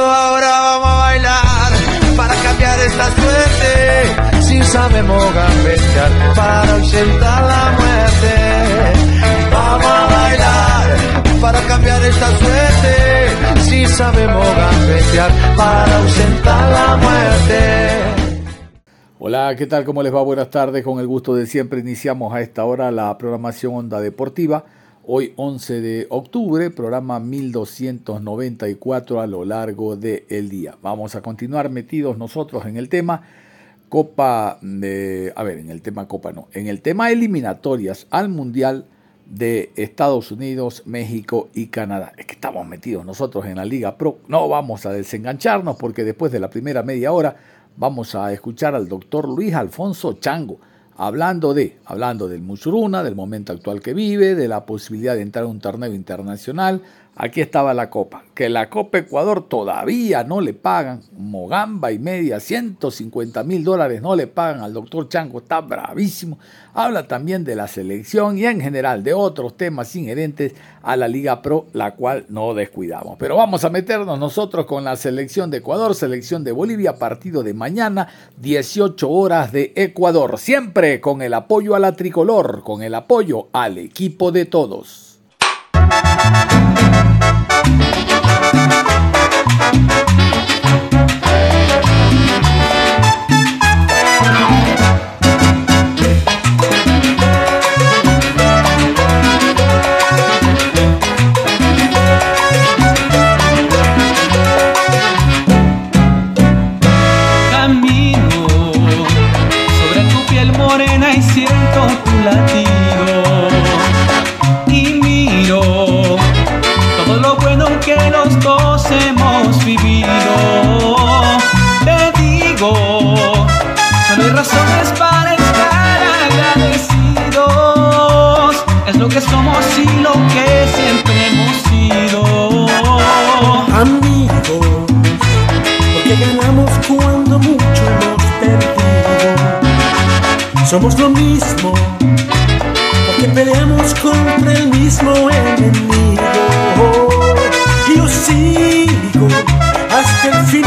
Ahora vamos a bailar para cambiar esta suerte. Si sabemos gambetear para ausentar la muerte. Vamos a bailar para cambiar esta suerte. Si sabemos gambetear para ausentar la muerte. Hola, ¿qué tal? ¿Cómo les va? Buenas tardes. Con el gusto de siempre iniciamos a esta hora la programación Onda Deportiva Hoy 11 de octubre, programa 1294 a lo largo del día. Vamos a continuar metidos nosotros en el tema Copa de... A ver, en el tema Copa no, en el tema eliminatorias al Mundial de Estados Unidos, México y Canadá. Es que estamos metidos nosotros en la Liga Pro. No vamos a desengancharnos porque después de la primera media hora vamos a escuchar al doctor Luis Alfonso Chango hablando de, hablando del Musuruna, del momento actual que vive, de la posibilidad de entrar a un torneo internacional, Aquí estaba la copa, que la Copa Ecuador todavía no le pagan, Mogamba y media, 150 mil dólares no le pagan al doctor Chango, está bravísimo. Habla también de la selección y en general de otros temas inherentes a la Liga Pro, la cual no descuidamos. Pero vamos a meternos nosotros con la selección de Ecuador, selección de Bolivia, partido de mañana, 18 horas de Ecuador, siempre con el apoyo a la tricolor, con el apoyo al equipo de todos. Música Somos lo mismo, porque peleamos contra el mismo enemigo. Yo sigo hasta el final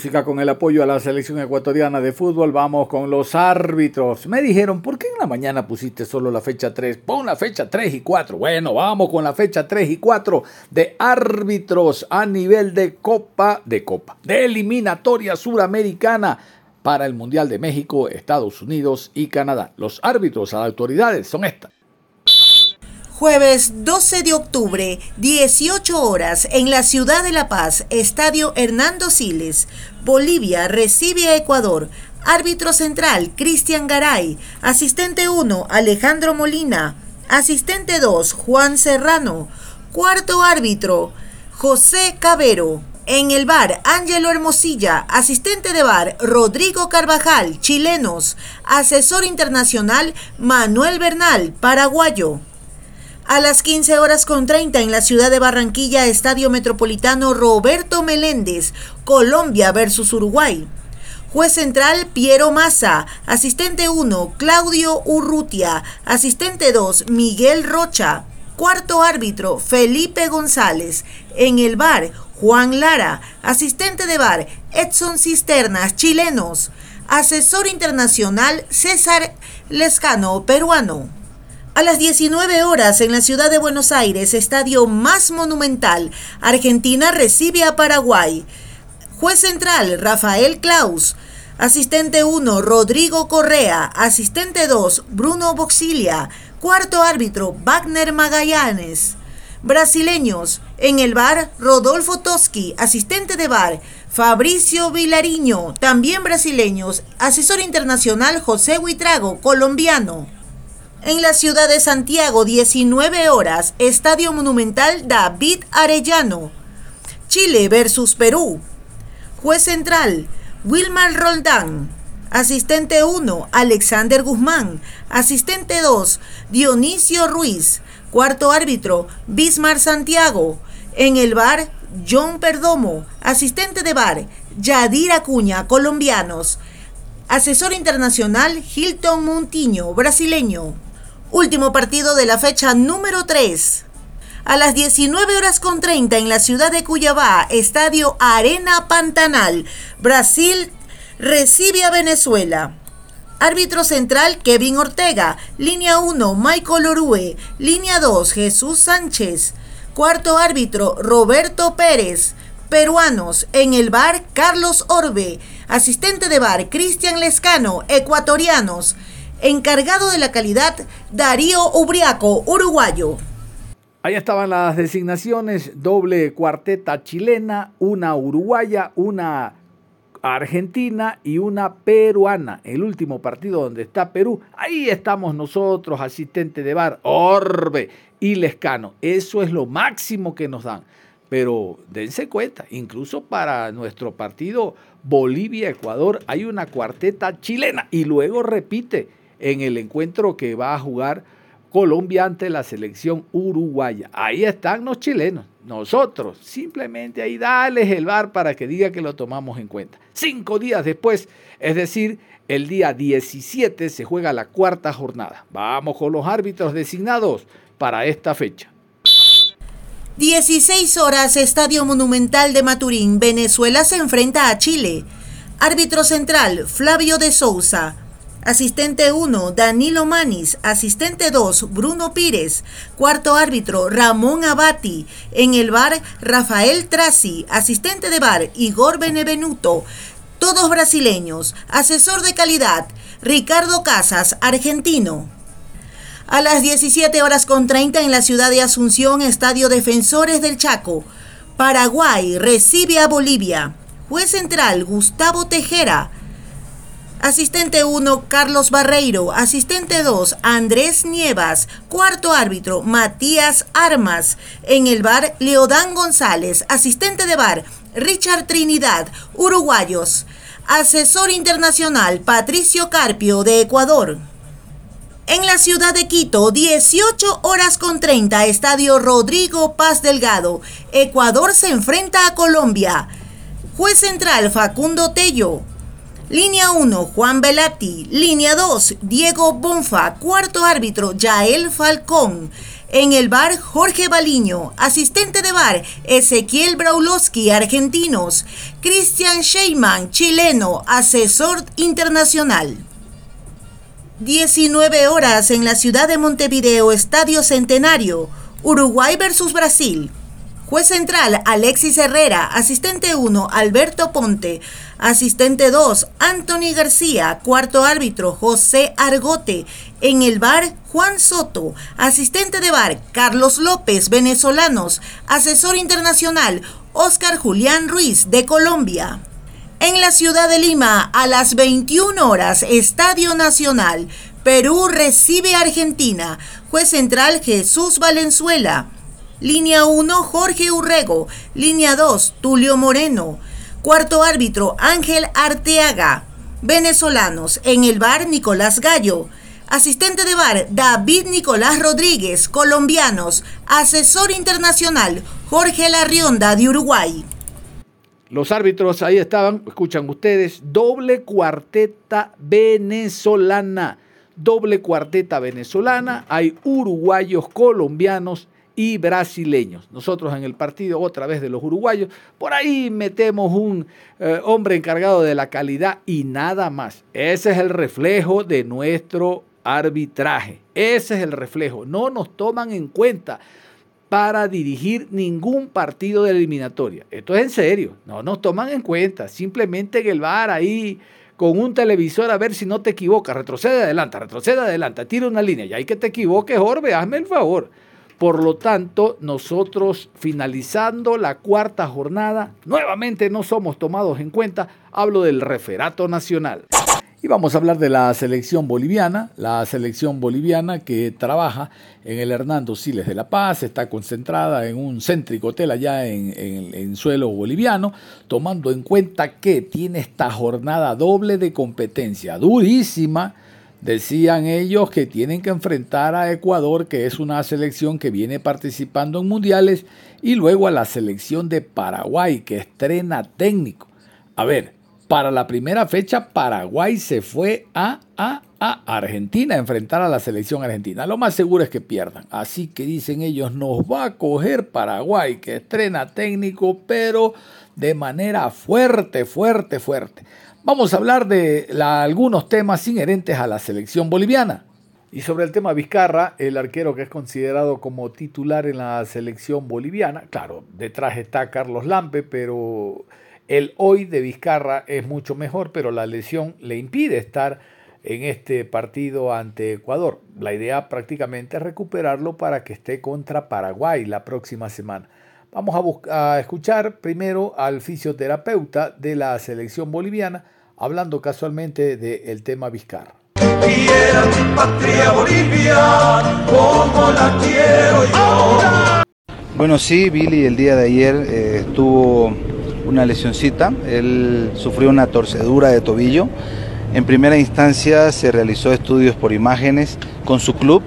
música con el apoyo a la selección ecuatoriana de fútbol. Vamos con los árbitros. Me dijeron, ¿por qué en la mañana pusiste solo la fecha 3? Pon la fecha 3 y 4. Bueno, vamos con la fecha 3 y 4 de árbitros a nivel de Copa, de Copa, de eliminatoria suramericana para el Mundial de México, Estados Unidos y Canadá. Los árbitros a las autoridades son estas. Jueves 12 de octubre, 18 horas, en la ciudad de La Paz, Estadio Hernando Siles. Bolivia recibe a Ecuador. Árbitro central, Cristian Garay. Asistente 1, Alejandro Molina. Asistente 2, Juan Serrano. Cuarto árbitro, José Cabero. En el bar, Ángelo Hermosilla, asistente de bar, Rodrigo Carvajal, chilenos, asesor internacional, Manuel Bernal, paraguayo. A las 15 horas con 30 en la ciudad de Barranquilla, Estadio Metropolitano Roberto Meléndez, Colombia versus Uruguay. Juez central Piero Massa, asistente 1 Claudio Urrutia, asistente 2 Miguel Rocha, cuarto árbitro Felipe González, en el bar Juan Lara, asistente de bar Edson Cisternas, chilenos, asesor internacional César Lescano, peruano. A las 19 horas en la ciudad de Buenos Aires, estadio más monumental, Argentina recibe a Paraguay. Juez central, Rafael Klaus. Asistente 1, Rodrigo Correa. Asistente 2, Bruno Boxilia. Cuarto árbitro, Wagner Magallanes. Brasileños. En el bar, Rodolfo Toski. Asistente de bar, Fabricio Vilariño. También brasileños. Asesor internacional, José Huitrago, colombiano. En la ciudad de Santiago, 19 horas, Estadio Monumental David Arellano. Chile versus Perú. Juez central, Wilmar Roldán. Asistente 1, Alexander Guzmán. Asistente 2, Dionisio Ruiz. Cuarto árbitro, Bismar Santiago. En el bar, John Perdomo. Asistente de bar, Yadir Acuña, colombianos. Asesor internacional, Hilton Montiño, brasileño. Último partido de la fecha número 3. A las 19 horas con 30 en la ciudad de Cuyabá, Estadio Arena Pantanal, Brasil recibe a Venezuela. Árbitro central Kevin Ortega. Línea 1 Michael Orue. Línea 2 Jesús Sánchez. Cuarto árbitro Roberto Pérez. Peruanos en el bar Carlos Orbe. Asistente de bar Cristian Lescano. Ecuatorianos. Encargado de la calidad, Darío Ubriaco, uruguayo. Ahí estaban las designaciones, doble cuarteta chilena, una uruguaya, una argentina y una peruana. El último partido donde está Perú, ahí estamos nosotros, asistente de bar, Orbe y Lescano. Eso es lo máximo que nos dan. Pero dense cuenta, incluso para nuestro partido Bolivia-Ecuador hay una cuarteta chilena y luego repite en el encuentro que va a jugar Colombia ante la selección uruguaya. Ahí están los chilenos. Nosotros simplemente ahí dales el bar para que diga que lo tomamos en cuenta. Cinco días después, es decir, el día 17 se juega la cuarta jornada. Vamos con los árbitros designados para esta fecha. 16 horas, Estadio Monumental de Maturín. Venezuela se enfrenta a Chile. Árbitro central, Flavio de Sousa. Asistente 1, Danilo Manis. Asistente 2, Bruno Pires. Cuarto árbitro, Ramón Abati. En el bar, Rafael Traci. Asistente de bar, Igor Benevenuto. Todos brasileños. Asesor de calidad, Ricardo Casas, argentino. A las 17 horas con 30 en la ciudad de Asunción, Estadio Defensores del Chaco. Paraguay recibe a Bolivia. Juez central, Gustavo Tejera. Asistente 1, Carlos Barreiro. Asistente 2, Andrés Nievas. Cuarto árbitro, Matías Armas. En el bar, Leodán González. Asistente de bar, Richard Trinidad. Uruguayos. Asesor internacional, Patricio Carpio, de Ecuador. En la ciudad de Quito, 18 horas con 30, Estadio Rodrigo Paz Delgado. Ecuador se enfrenta a Colombia. Juez central, Facundo Tello. Línea 1, Juan Velati. Línea 2, Diego Bonfa. Cuarto árbitro, Yael Falcón. En el bar Jorge Baliño, asistente de bar Ezequiel Braulowski, argentinos. Christian Sheyman, chileno, asesor internacional. 19 horas en la ciudad de Montevideo, Estadio Centenario, Uruguay versus Brasil. Juez central Alexis Herrera, asistente 1 Alberto Ponte, asistente 2 Anthony García, cuarto árbitro José Argote, en el bar Juan Soto, asistente de bar Carlos López, venezolanos, asesor internacional Oscar Julián Ruiz de Colombia. En la ciudad de Lima, a las 21 horas, Estadio Nacional, Perú recibe a Argentina, juez central Jesús Valenzuela. Línea 1, Jorge Urrego. Línea 2, Tulio Moreno. Cuarto árbitro, Ángel Arteaga. Venezolanos, en el bar Nicolás Gallo. Asistente de bar, David Nicolás Rodríguez. Colombianos, asesor internacional, Jorge Larrionda de Uruguay. Los árbitros ahí estaban, escuchan ustedes, doble cuarteta venezolana. Doble cuarteta venezolana, hay uruguayos, colombianos y brasileños. Nosotros en el partido, otra vez de los uruguayos, por ahí metemos un eh, hombre encargado de la calidad y nada más. Ese es el reflejo de nuestro arbitraje. Ese es el reflejo. No nos toman en cuenta para dirigir ningún partido de eliminatoria. Esto es en serio. No nos toman en cuenta. Simplemente en el bar ahí con un televisor a ver si no te equivocas. Retrocede adelante, retrocede adelante, tira una línea. Y hay que te equivoques, Orbe, hazme el favor. Por lo tanto, nosotros finalizando la cuarta jornada, nuevamente no somos tomados en cuenta. Hablo del referato nacional. Y vamos a hablar de la selección boliviana, la selección boliviana que trabaja en el Hernando Siles de La Paz, está concentrada en un céntrico hotel allá en, en, en, suelo boliviano, tomando en cuenta que tiene esta jornada doble de competencia durísima, Decían ellos que tienen que enfrentar a Ecuador, que es una selección que viene participando en mundiales, y luego a la selección de Paraguay, que estrena técnico. A ver, para la primera fecha Paraguay se fue a, a, a Argentina a enfrentar a la selección argentina. Lo más seguro es que pierdan. Así que dicen ellos, nos va a coger Paraguay, que estrena técnico, pero de manera fuerte, fuerte, fuerte. Vamos a hablar de algunos temas inherentes a la selección boliviana. Y sobre el tema Vizcarra, el arquero que es considerado como titular en la selección boliviana, claro, detrás está Carlos Lampe, pero el hoy de Vizcarra es mucho mejor, pero la lesión le impide estar en este partido ante Ecuador. La idea prácticamente es recuperarlo para que esté contra Paraguay la próxima semana. Vamos a, a escuchar primero al fisioterapeuta de la selección boliviana, hablando casualmente del tema Vizcarra. Quiero mi patria Bolivia, como la quiero yo. Bueno, sí, Billy el día de ayer eh, tuvo una lesioncita, él sufrió una torcedura de tobillo. En primera instancia se realizó estudios por imágenes con su club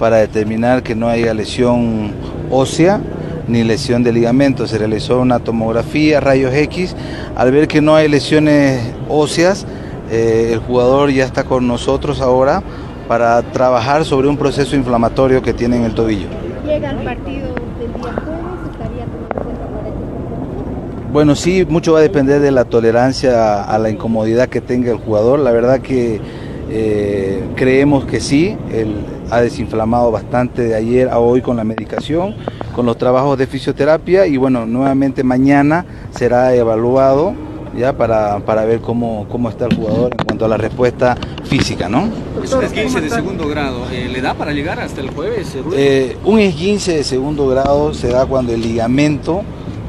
para determinar que no haya lesión ósea ni lesión de ligamento. Se realizó una tomografía, rayos X. Al ver que no hay lesiones óseas, eh, el jugador ya está con nosotros ahora para trabajar sobre un proceso inflamatorio que tiene en el tobillo. ¿Llega al partido del día jueves? ¿Estaría tomando cuenta para este? Bueno, sí, mucho va a depender de la tolerancia a la incomodidad que tenga el jugador. La verdad que eh, creemos que sí, él ha desinflamado bastante de ayer a hoy con la medicación, con los trabajos de fisioterapia y bueno, nuevamente mañana será evaluado ya para, para ver cómo, cómo está el jugador en cuanto a la respuesta física, ¿no? Es un esguince de segundo grado, eh, ¿le da para llegar hasta el jueves? Eh, un esguince de segundo grado se da cuando el ligamento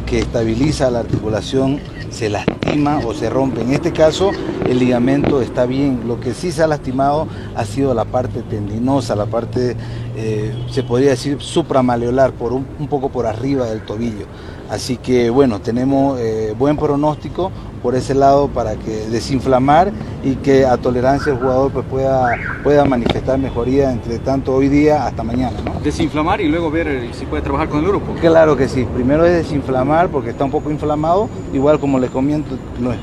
que estabiliza la articulación se lastima o se rompe. En este caso el ligamento está bien, lo que sí se ha lastimado ha sido la parte tendinosa, la parte, eh, se podría decir, supramaleolar, por un, un, poco por arriba del tobillo. Así que bueno, tenemos eh, buen pronóstico por ese lado para que desinflamar y que a tolerancia el jugador pues pueda, pueda manifestar mejoría entre tanto hoy día hasta mañana. ¿no? Desinflamar y luego ver si puede trabajar con el grupo. Claro que sí, primero es desinflamar porque está un poco inflamado, igual como les comento,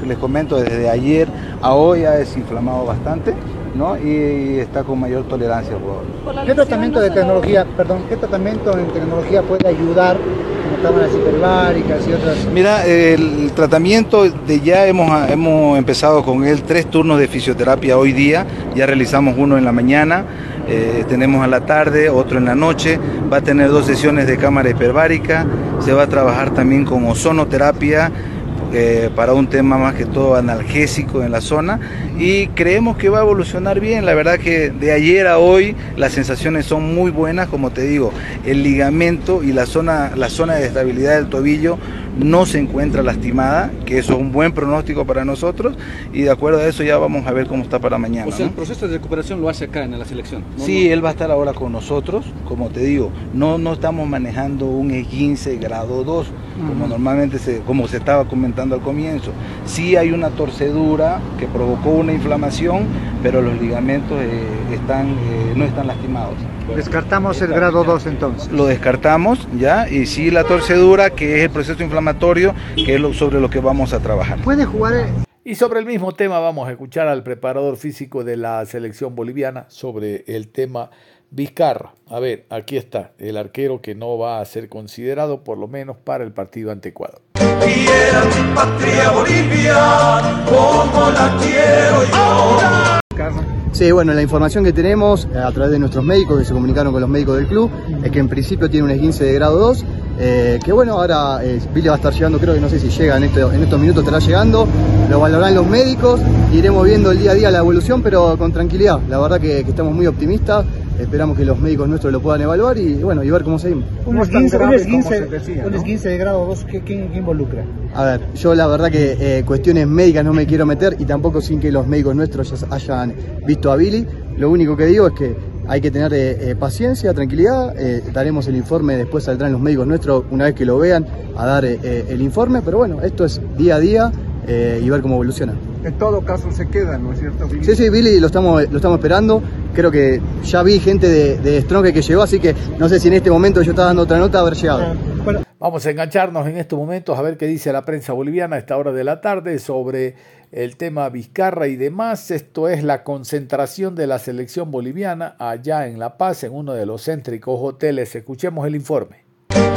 les comento desde ayer a hoy ha desinflamado bastante ¿no? y está con mayor tolerancia al jugador. ¿Qué tratamiento de tecnología, perdón, qué tratamiento en tecnología puede ayudar cámaras hiperbáricas y otras? Mira, el tratamiento de ya hemos, hemos empezado con él tres turnos de fisioterapia hoy día, ya realizamos uno en la mañana, eh, tenemos a la tarde, otro en la noche, va a tener dos sesiones de cámara hiperbárica, se va a trabajar también con ozonoterapia eh, para un tema más que todo analgésico en la zona y creemos que va a evolucionar bien. La verdad que de ayer a hoy las sensaciones son muy buenas, como te digo, el ligamento y la zona, la zona de estabilidad del tobillo no se encuentra lastimada, que eso es un buen pronóstico para nosotros y de acuerdo a eso ya vamos a ver cómo está para mañana. O sea, ¿no? el proceso de recuperación lo hace acá en la selección. ¿no? Sí, él va a estar ahora con nosotros, como te digo, no, no estamos manejando un E15 grado 2, como normalmente se, como se estaba comentando al comienzo. Sí hay una torcedura que provocó una inflamación, pero los ligamentos eh, están, eh, no están lastimados. Descartamos el grado 2 entonces. Lo descartamos, ¿ya? Y sí la torcedura, que es el proceso inflamatorio, que es lo, sobre lo que vamos a trabajar. ¿Puede jugar Y sobre el mismo tema vamos a escuchar al preparador físico de la selección boliviana sobre el tema Vizcarra. A ver, aquí está, el arquero que no va a ser considerado por lo menos para el partido ante Ecuador. Quiera mi patria Bolivia como la quiero yo. Sí, bueno, la información que tenemos eh, a través de nuestros médicos que se comunicaron con los médicos del club es que en principio tiene un esguince de grado 2, eh, que bueno, ahora eh, Billy va a estar llegando, creo que no sé si llega en, este- en estos minutos, estará llegando, lo valorarán los médicos, iremos viendo el día a día la evolución, pero con tranquilidad, la verdad que, que estamos muy optimistas, esperamos que los médicos nuestros lo puedan evaluar y bueno, y ver cómo seguimos. un esguince, un esguince- un esguince de grado 2? ¿qué, qué- qué involucra? A ver, yo la verdad que eh, cuestiones médicas no me quiero meter y tampoco sin que los médicos nuestros ya hayan visto a Billy. Lo único que digo es que hay que tener eh, eh, paciencia, tranquilidad. eh, daremos el informe, después saldrán los médicos nuestros una vez que lo vean a dar el informe. Pero bueno, esto es día a día eh, y ver cómo evoluciona. En todo caso se queda, ¿no es cierto? Billy? Sí, sí, Billy lo estamos, lo estamos esperando. Creo que ya vi gente de, de Strong que llegó, así que no sé si en este momento yo estaba dando otra nota haber llegado. Vamos a engancharnos en estos momentos a ver qué dice la prensa boliviana a esta hora de la tarde sobre el tema Vizcarra y demás. Esto es la concentración de la selección boliviana allá en La Paz, en uno de los céntricos hoteles. Escuchemos el informe.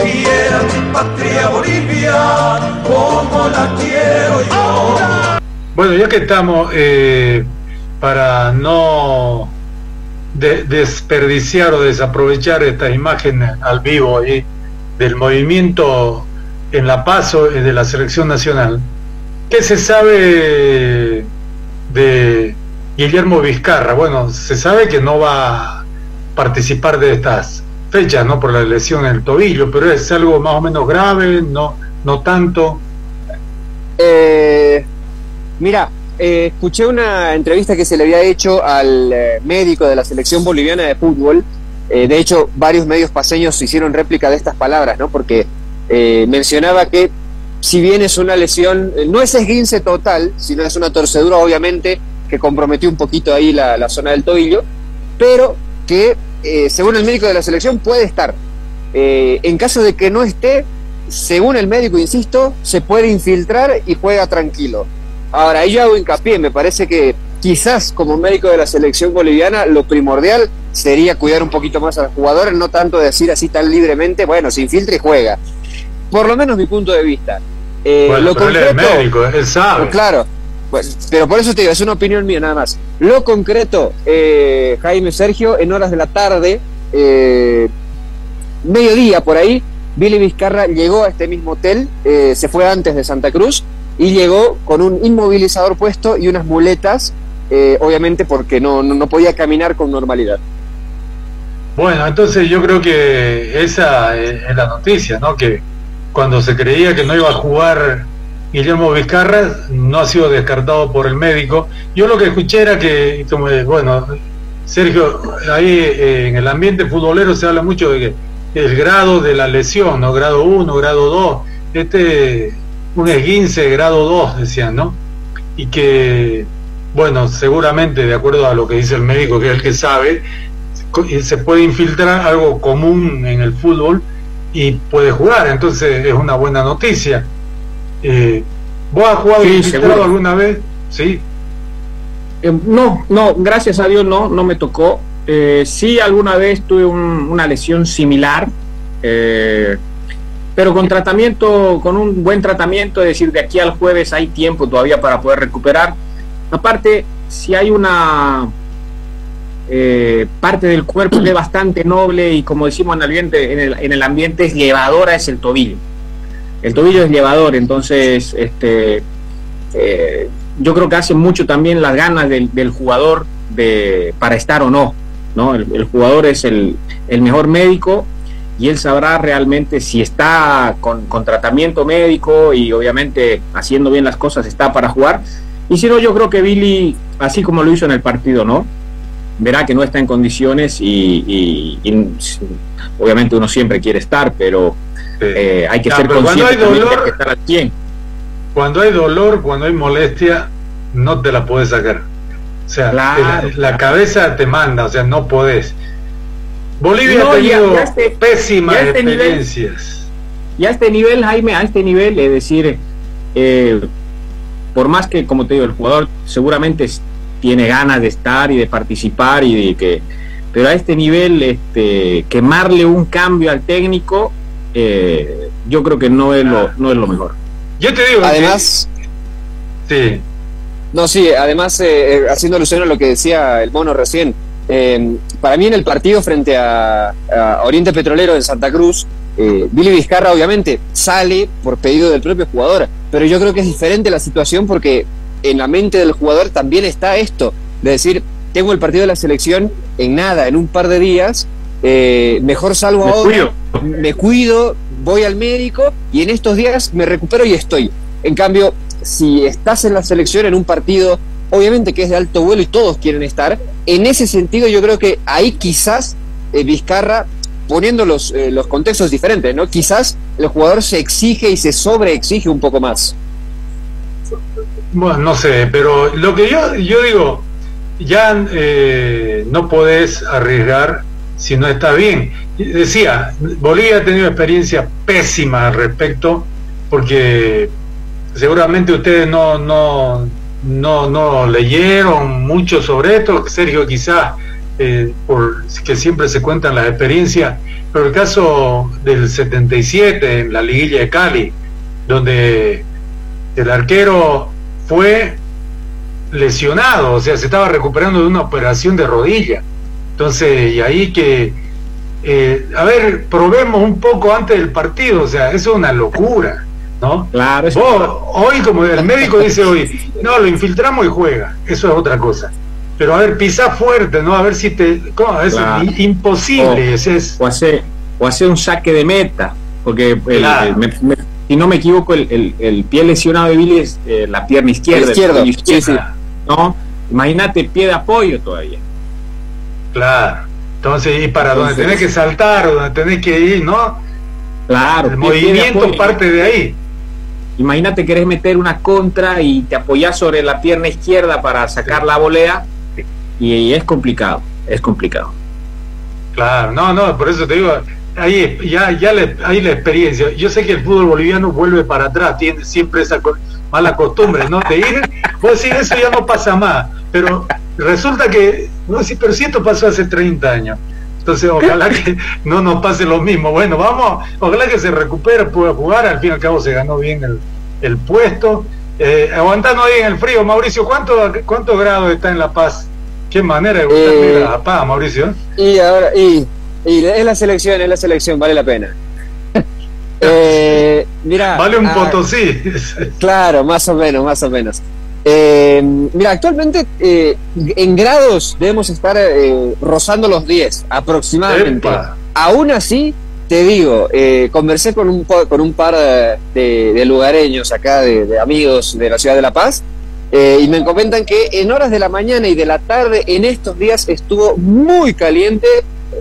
Quiera mi patria Bolivia como la quiero yo. Bueno, ya que estamos, eh, para no de- desperdiciar o desaprovechar estas imágenes al vivo ahí del movimiento en La Paz o, eh, de la selección nacional, ¿qué se sabe de Guillermo Vizcarra? Bueno, se sabe que no va a participar de estas fechas, ¿no? Por la lesión en el tobillo, pero es algo más o menos grave, no, no tanto. Eh, mira, eh, escuché una entrevista que se le había hecho al eh, médico de la selección boliviana de fútbol. Eh, de hecho, varios medios paseños hicieron réplica de estas palabras, ¿no? Porque mencionaba que si bien es una lesión, no es esguince total, sino es una torcedura, obviamente, que comprometió un poquito ahí la, la zona del tobillo, pero que, eh, según el médico de la selección, puede estar. Eh, en caso de que no esté, según el médico, insisto, se puede infiltrar y juega tranquilo. Ahora, ahí yo hago hincapié, me parece que quizás como médico de la selección boliviana lo primordial sería cuidar un poquito más a los jugadores, no tanto decir así tan libremente, bueno, se infiltra y juega. Por lo menos mi punto de vista. Eh, Bueno, lo pero él es concreto- médico, él sabe. Claro, bueno, pero por eso te digo, es una opinión mía nada más. Lo concreto, eh, Jaime Sergio, en horas de la tarde, eh, mediodía por ahí, Billy Vizcarra llegó a este mismo hotel, eh, se fue antes de Santa Cruz y llegó con un inmovilizador puesto y unas muletas, eh, obviamente porque no, no, podía caminar con normalidad. Bueno, entonces yo creo que esa es es la noticia, ¿no? Que cuando se creía que no iba a jugar Guillermo Vizcarra, no ha sido descartado por el médico. Yo lo que escuché era que, como, eh, bueno, Sergio, ahí eh, en el ambiente futbolero se habla mucho de que el grado de la lesión, ¿no? Grado 1, grado 2, este, un esguince grado 2, decían, ¿no? Y que, bueno, seguramente, de acuerdo a lo que dice el médico, que es el que sabe, se puede infiltrar algo común en el fútbol y puede jugar, entonces es una buena noticia. Eh, ¿Vos has jugado Sí, infiltrado seguro. alguna vez? Sí. Eh, no, no, gracias a Dios no, no me tocó. Eh, sí, alguna vez tuve un- una lesión similar, eh, pero con tratamiento, con un buen tratamiento, es decir, de aquí al jueves hay tiempo todavía para poder recuperar. Aparte, si hay una eh, parte del cuerpo que es bastante noble y como decimos en el ambiente, en el, en el ambiente es llevadora, es el tobillo. El tobillo es llevador, entonces este, eh, yo creo que hace mucho también las ganas del, jugador de, para estar o no. ¿no? El, jugador es el, mejor médico y él sabrá realmente si está con tratamiento médico y obviamente haciendo bien las cosas está para jugar. Y si no, yo creo que Billy, así como lo hizo en el partido, ¿no? Verá que no está en condiciones y, y- y obviamente uno siempre quiere estar, pero eh, hay que Ya, ser pero cuando consciente hay dolor- que estar al 100. Cuando hay dolor, cuando hay molestia, no te la puedes sacar. O sea, Claro, la, la cabeza te manda, o sea, no podés. Bolivia No, ha y a- tenido y a este- pésimas este nivel- experiencias. Y a este nivel, Jaime, a este nivel, es decir, eh, por más que, como te digo, el jugador seguramente tiene ganas de estar y de participar y de que, pero a este nivel, este, quemarle un cambio al técnico, eh, yo creo que no es lo, no es lo mejor. Yo te digo, Además, sí. No, sí, además, eh, eh, haciendo alusión a lo que decía el mono recién, eh, para mí en el partido frente a, a Oriente Petrolero en Santa Cruz, eh, Billy Vizcarra obviamente sale por pedido del propio jugador, pero yo creo que es diferente la situación porque en la mente del jugador también está esto, de decir, tengo el partido de la selección en nada, en un par de días, eh, mejor salgo Me ahora, me cuido, voy al médico y en estos días me recupero y estoy. En cambio, si estás en la selección en un partido, obviamente que es de alto vuelo y todos quieren estar, en ese sentido yo creo que ahí quizás eh, Vizcarra, poniendo los, eh, los contextos diferentes, ¿no? Quizás el jugador se exige y se sobreexige un poco más. Bueno, no sé, pero lo que yo, yo digo, ya eh, no podés arriesgar si no está bien. Decía, Bolivia ha tenido experiencia pésima al respecto, porque seguramente ustedes no, no, no, no leyeron mucho sobre esto, Sergio quizás, eh, por que siempre se cuentan las experiencias, pero el caso del 77 en la liguilla de Cali, donde el arquero fue lesionado, o sea, se estaba recuperando de una operación de rodilla. Entonces, y ahí que, eh, a ver, probemos un poco antes del partido, o sea, eso es una locura, ¿no? Claro, Vos, hoy, como el médico dice hoy, no, lo infiltramos y juega, eso es otra cosa. Pero a ver, pisá fuerte, ¿no? A ver si te... ¿cómo? Es Claro. i- imposible, ese es... O hacer, o hacer un saque de meta, porque el- Claro. Si no me equivoco, el, el- el pie lesionado de Billy es eh, la pierna izquierda. El sí, izquierdo, ¿no? Imagínate pie de apoyo todavía. Claro. Entonces, y para donde Entonces- tenés que saltar, o donde tenés que ir, ¿no? Claro, El pie- pie de movimiento parte de ahí. Imagínate querés meter una contra y te apoyás sobre la pierna izquierda para sacar la volea y, y es complicado, es complicado. Claro, no, no, por eso te digo, ahí ya, ya le, hay la experiencia. Yo sé que el fútbol boliviano vuelve para atrás, tiene siempre esa mala costumbre, ¿no? De ir, pues sí, eso ya no pasa más, pero resulta que, no, sí, pero si esto pasó hace 30 años. Entonces, ojalá que no nos pase lo mismo. Bueno, vamos, ojalá que se recupere, pueda jugar. Al fin y al cabo se ganó bien el, el puesto. Eh, aguantando ahí en el frío, Mauricio, ¿cuánto, ¿cuántos grados está en La Paz? Qué manera de Eh, La Paz, Mauricio. Y ahora, y, y es la selección, es la selección, vale la pena. Eh, mira, Vale un ah, potosí. Claro, más o menos, más o menos. Eh, mira, actualmente eh, en grados debemos estar eh, rozando los 10 aproximadamente. Epa. Aún así, te digo, eh, conversé con un, con un par de lugareños acá, de, de amigos de la ciudad de La Paz, eh, y me comentan que en horas de la mañana y de la tarde en estos días estuvo muy caliente,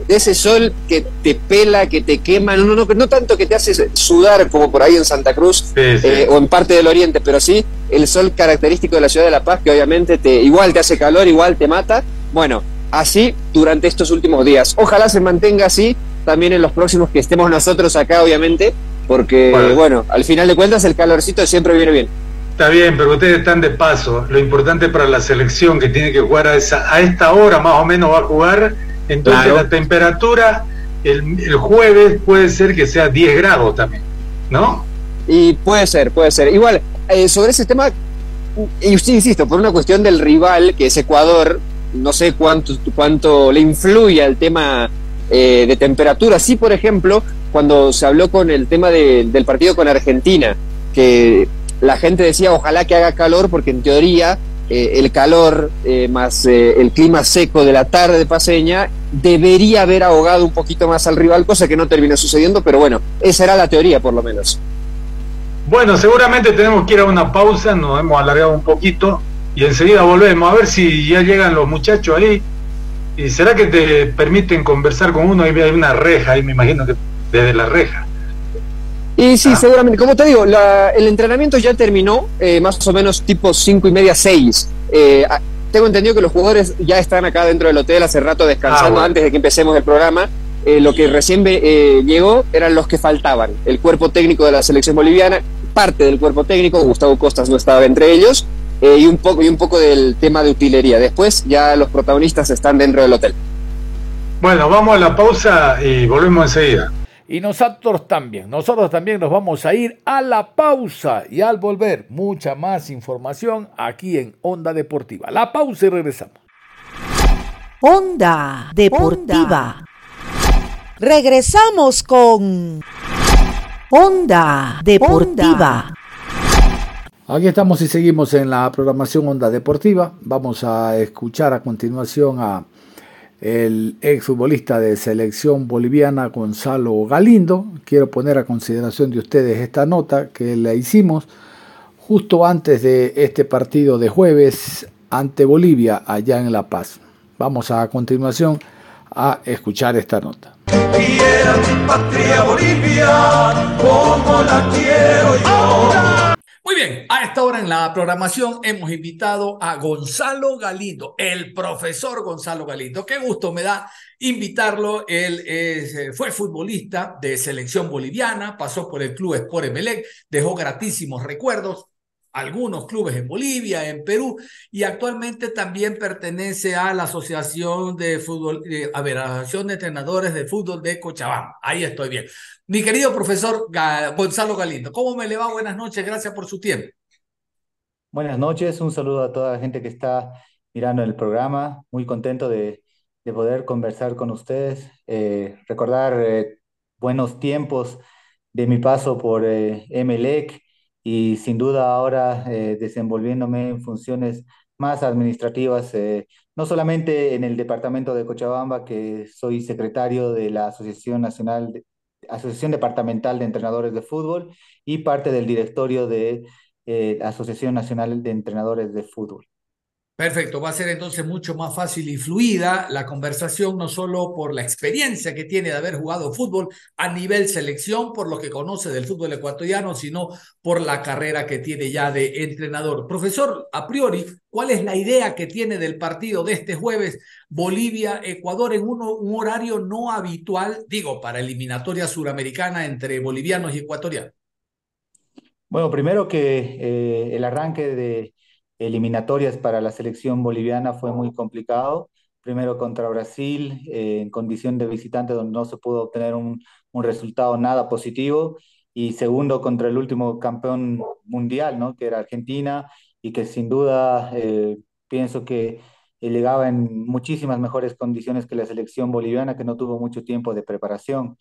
de ese sol que te pela, que te quema, no, no, no, no tanto que te hace sudar como por ahí en Santa Cruz eh, o en parte del oriente, pero sí el sol característico de la ciudad de La Paz que obviamente te igual te hace calor, igual te mata. Bueno, así durante estos últimos días. Ojalá se mantenga así también en los próximos que estemos nosotros acá, obviamente, porque Bueno. bueno, al final de cuentas el calorcito siempre viene bien. Está bien, pero ustedes están de paso. Lo importante para la selección que tiene que jugar a, esa, a esta hora más o menos va a jugar. Entonces Claro. la temperatura el, el jueves puede ser que sea 10 grados también, ¿no? Y puede ser, puede ser. Igual, eh, sobre ese tema, y sí, insisto, por una cuestión del rival, que es Ecuador, no sé cuánto, cuánto le influye al tema eh, de temperatura. Sí, por ejemplo, cuando se habló con el tema de- del partido con Argentina, que la gente decía ojalá que haga calor, porque en teoría eh, el calor eh, más eh, el clima seco de la tarde de paseña debería haber ahogado un poquito más al rival, cosa que no terminó sucediendo, pero bueno, esa era la teoría por lo menos. Bueno, seguramente tenemos que ir a una pausa, nos hemos alargado un poquito y enseguida volvemos a ver si ya llegan los muchachos ahí. ¿Y será que te permiten conversar con uno? Ahí hay una reja, ahí me imagino que desde la reja. Y sí, seguramente. Como te digo, la- el entrenamiento ya terminó, eh, más o menos tipo cinco y media, seis. Eh, tengo entendido que los jugadores ya están acá dentro del hotel hace rato descansando Ah, bueno. antes de que empecemos el programa. Eh, lo que recién llegó eran los que faltaban. El cuerpo técnico de la selección boliviana, parte del cuerpo técnico, Gustavo Costas no estaba entre ellos, y, un poco, y un poco del tema de utilería. Después ya los protagonistas están dentro del hotel. Bueno, vamos a la pausa y volvemos enseguida. Y nosotros también, nosotros también nos vamos a ir a la pausa y al volver mucha más información aquí en Onda Deportiva. La pausa y regresamos. Onda Deportiva. Regresamos con Onda Deportiva. Aquí estamos y seguimos en la programación Onda Deportiva. Vamos a escuchar a continuación a el exfutbolista de selección boliviana Gonzalo Galindo. Quiero poner a consideración de ustedes esta nota que le hicimos justo antes de este partido de jueves ante Bolivia allá en La Paz. Vamos a continuación a escuchar esta nota. Mi patria como la quiero yo. Bien, a esta hora en la programación hemos invitado a Gonzalo Galindo, el profesor Gonzalo Galindo. Qué gusto me da invitarlo. Él eh, fue futbolista de selección boliviana, pasó por el club Sport Emelec, dejó gratísimos recuerdos, algunos clubes en Bolivia, en Perú, y actualmente también pertenece a la Asociación de Fútbol, eh, a ver, Asociación de Entrenadores de Fútbol de Cochabamba. Ahí estoy bien. Mi querido profesor Ga- Gonzalo Galindo, ¿cómo me le va? Buenas noches, gracias por su tiempo. Buenas noches, un saludo a toda la gente que está mirando el programa. Muy contento de, de poder conversar con ustedes, eh, recordar eh, buenos tiempos de mi paso por eh, Emelec y sin duda ahora eh, desenvolviéndome en funciones más administrativas, eh, no solamente en el departamento de Cochabamba, que soy secretario de la Asociación Nacional, de- Asociación Departamental de Entrenadores de Fútbol y parte del directorio de eh, Asociación Nacional de Entrenadores de Fútbol. Perfecto, va a ser entonces mucho más fácil y fluida la conversación, no solo por la experiencia que tiene de haber jugado fútbol a nivel selección, por lo que conoce del fútbol ecuatoriano, sino por la carrera que tiene ya de entrenador. Profesor, a priori, ¿cuál es la idea que tiene del partido de este jueves Bolivia-Ecuador en un horario no habitual, digo, para eliminatoria suramericana entre bolivianos y ecuatorianos? Bueno, primero que eh, el arranque de eliminatorias para la selección boliviana fue muy complicado. Primero contra Brasil, eh, en condición de visitante, donde no se pudo obtener un, un resultado nada positivo. Y segundo contra el último campeón mundial, ¿no? Que era Argentina, y que sin duda eh, pienso que llegaba en muchísimas mejores condiciones que la selección boliviana, que no tuvo mucho tiempo de preparación.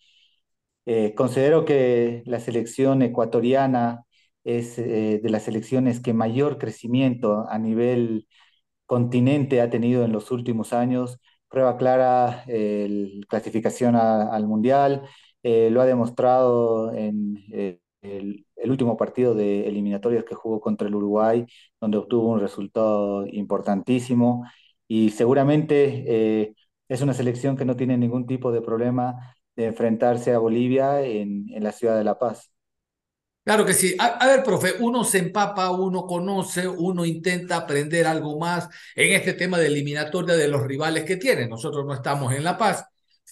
Eh, considero que la selección ecuatoriana es eh, de las selecciones que mayor crecimiento a nivel continente ha tenido en los últimos años. Prueba clara, eh, clasificación al Mundial, eh, lo ha demostrado en eh, el, el último partido de eliminatorias que jugó contra el Uruguay, donde obtuvo un resultado importantísimo y seguramente es una selección que no tiene ningún tipo de problema de enfrentarse a Bolivia en, en la ciudad de La Paz. Claro que sí. A, a ver, profe, uno se empapa, uno conoce, uno intenta aprender algo más en este tema de eliminatoria de los rivales que tiene. Nosotros no estamos en La Paz.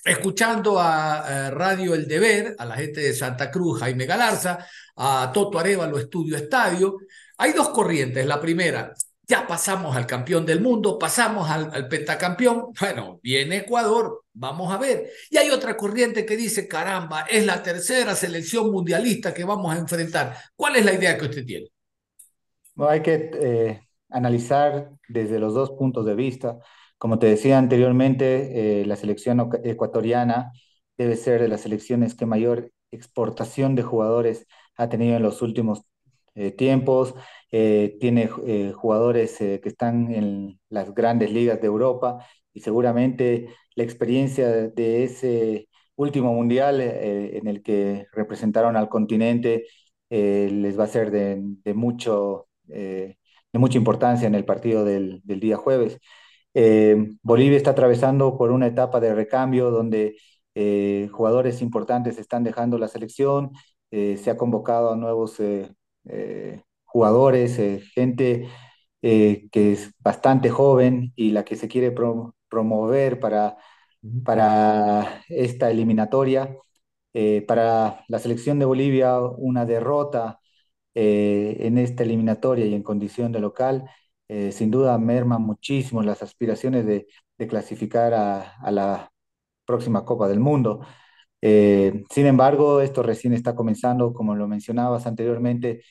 Escuchando a, eh, Radio El Deber, a la gente de Santa Cruz, Jaime Galarza, a Toto Arevalo, Estudio Estadio, Hay dos corrientes. La primera, ya pasamos al campeón del mundo, pasamos al, al, pentacampeón, bueno, viene Ecuador, vamos a ver. Y hay otra corriente que dice, caramba, es la tercera selección mundialista que vamos a enfrentar. ¿Cuál es la idea que usted tiene? No, hay que eh, analizar desde los dos puntos de vista. Como te decía anteriormente, eh, la selección ecuatoriana debe ser de las selecciones que mayor exportación de jugadores ha tenido en los últimos eh, tiempos. Eh, tiene eh, jugadores que están en las grandes ligas de Europa y seguramente la experiencia de ese último mundial en el que representaron al continente les va a ser de, de mucho, de mucha importancia en el partido del, del día jueves. Bolivia está atravesando por una etapa de recambio donde eh, jugadores importantes están dejando la selección, eh, se ha convocado a nuevos eh, jugadores, gente que es bastante joven y la que se quiere promover para, para esta eliminatoria. para la selección de Bolivia, una derrota en esta eliminatoria y en condición de local, sin duda merma muchísimo las aspiraciones de, de clasificar a, a la próxima Copa del Mundo. Eh, sin embargo, esto recién está comenzando, como lo mencionabas anteriormente,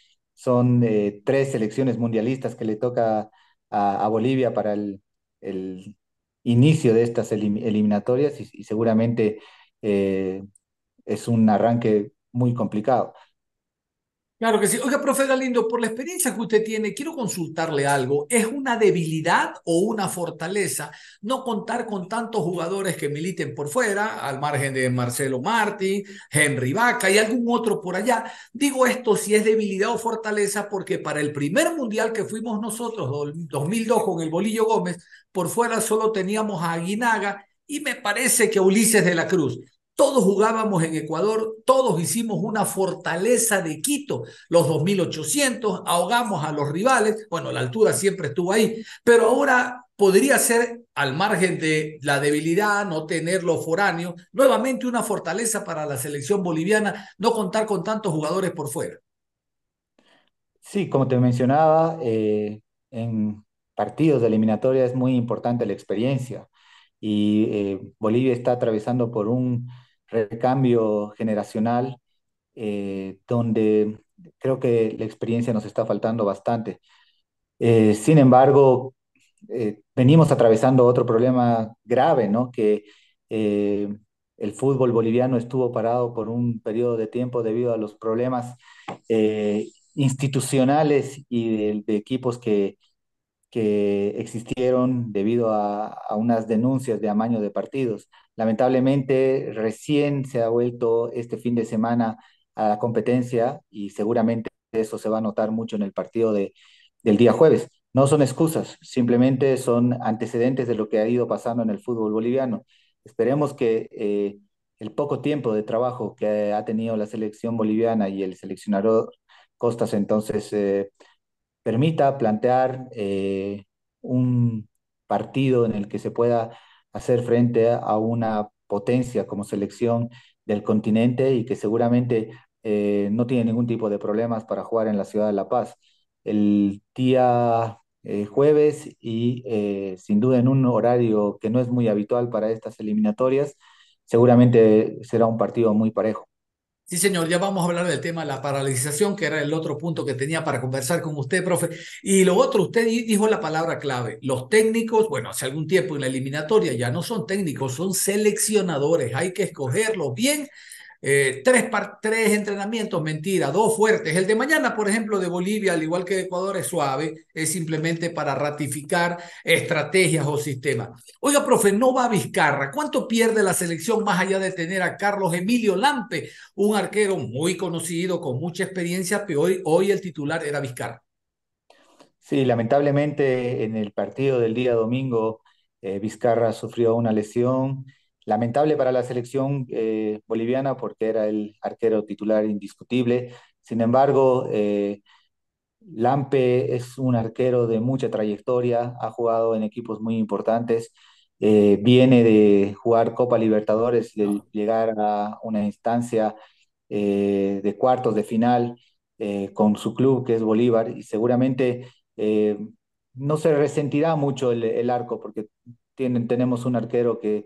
son eh, tres selecciones mundialistas que le toca a, Bolivia para el, inicio de estas elim eliminatorias y, y seguramente eh, es un arranque muy complicado. Claro que sí. Oiga, profe Galindo, por la experiencia que usted tiene, quiero consultarle algo. ¿Es una debilidad o una fortaleza no contar con tantos jugadores que militen por fuera, al margen de Marcelo Martí, Henry Vaca y algún otro por allá? Digo esto si es debilidad o fortaleza porque para el primer mundial que fuimos nosotros, 2002 con el Bolillo Gómez, por fuera solo teníamos a Aguinaga y me parece que Ulises de la Cruz. Todos jugábamos en Ecuador, todos hicimos una fortaleza de Quito, los 2800, ahogamos a los rivales, bueno, la altura siempre estuvo ahí, pero ahora podría ser, al margen de la debilidad, no tener los foráneos, nuevamente una fortaleza para la selección boliviana, no contar con tantos jugadores por fuera. Sí, como te mencionaba, eh, en partidos de eliminatoria es muy importante la experiencia y eh, Bolivia está atravesando por un recambio generacional eh, donde creo que la experiencia nos está faltando bastante. Eh, sin embargo, eh, venimos atravesando otro problema grave, ¿no? Que el fútbol boliviano estuvo parado por un periodo de tiempo debido a los problemas institucionales y de, de equipos que, que existieron debido a, a, unas denuncias de amaño de partidos. Lamentablemente, recién se ha vuelto este fin de semana a la competencia y seguramente eso se va a notar mucho en el partido de, del día jueves. No son excusas, simplemente son antecedentes de lo que ha ido pasando en el fútbol boliviano. Esperemos que eh, el poco tiempo de trabajo que ha tenido la selección boliviana y el seleccionador Costas entonces eh, permita plantear eh, un partido en el que se pueda hacer frente a una potencia como selección del continente y que seguramente eh, no tiene ningún tipo de problemas para jugar en la ciudad de La Paz. El día eh, jueves y sin duda en un horario que no es muy habitual para estas eliminatorias, seguramente será un partido muy parejo. Sí, señor, ya vamos a hablar del tema de la paralización, que era el otro punto que tenía para conversar con usted, profe. Y lo otro, usted dijo la palabra clave. Los técnicos, bueno, hace algún tiempo en la eliminatoria ya no son técnicos, son seleccionadores. Hay que escogerlos bien eh, tres, tres entrenamientos, mentira, dos fuertes. El de mañana, por ejemplo, de Bolivia, al igual que de Ecuador, es suave, es simplemente para ratificar estrategias o sistemas. Oiga, profe, no va a Vizcarra. ¿Cuánto pierde la selección más allá de tener a Carlos Emilio Lampe, un arquero muy conocido, con mucha experiencia, pero hoy, hoy el titular era Vizcarra? Sí, lamentablemente en el partido del día domingo, eh, Vizcarra sufrió una lesión Lamentable para la selección eh, boliviana porque era el arquero titular indiscutible. Sin embargo, eh, Lampe es un arquero de mucha trayectoria, ha jugado en equipos muy importantes, eh, viene de jugar Copa Libertadores, de llegar a una instancia de cuartos de final. con su club, que es Bolívar, y seguramente no se resentirá mucho el, el arco, porque tienen, tenemos un arquero que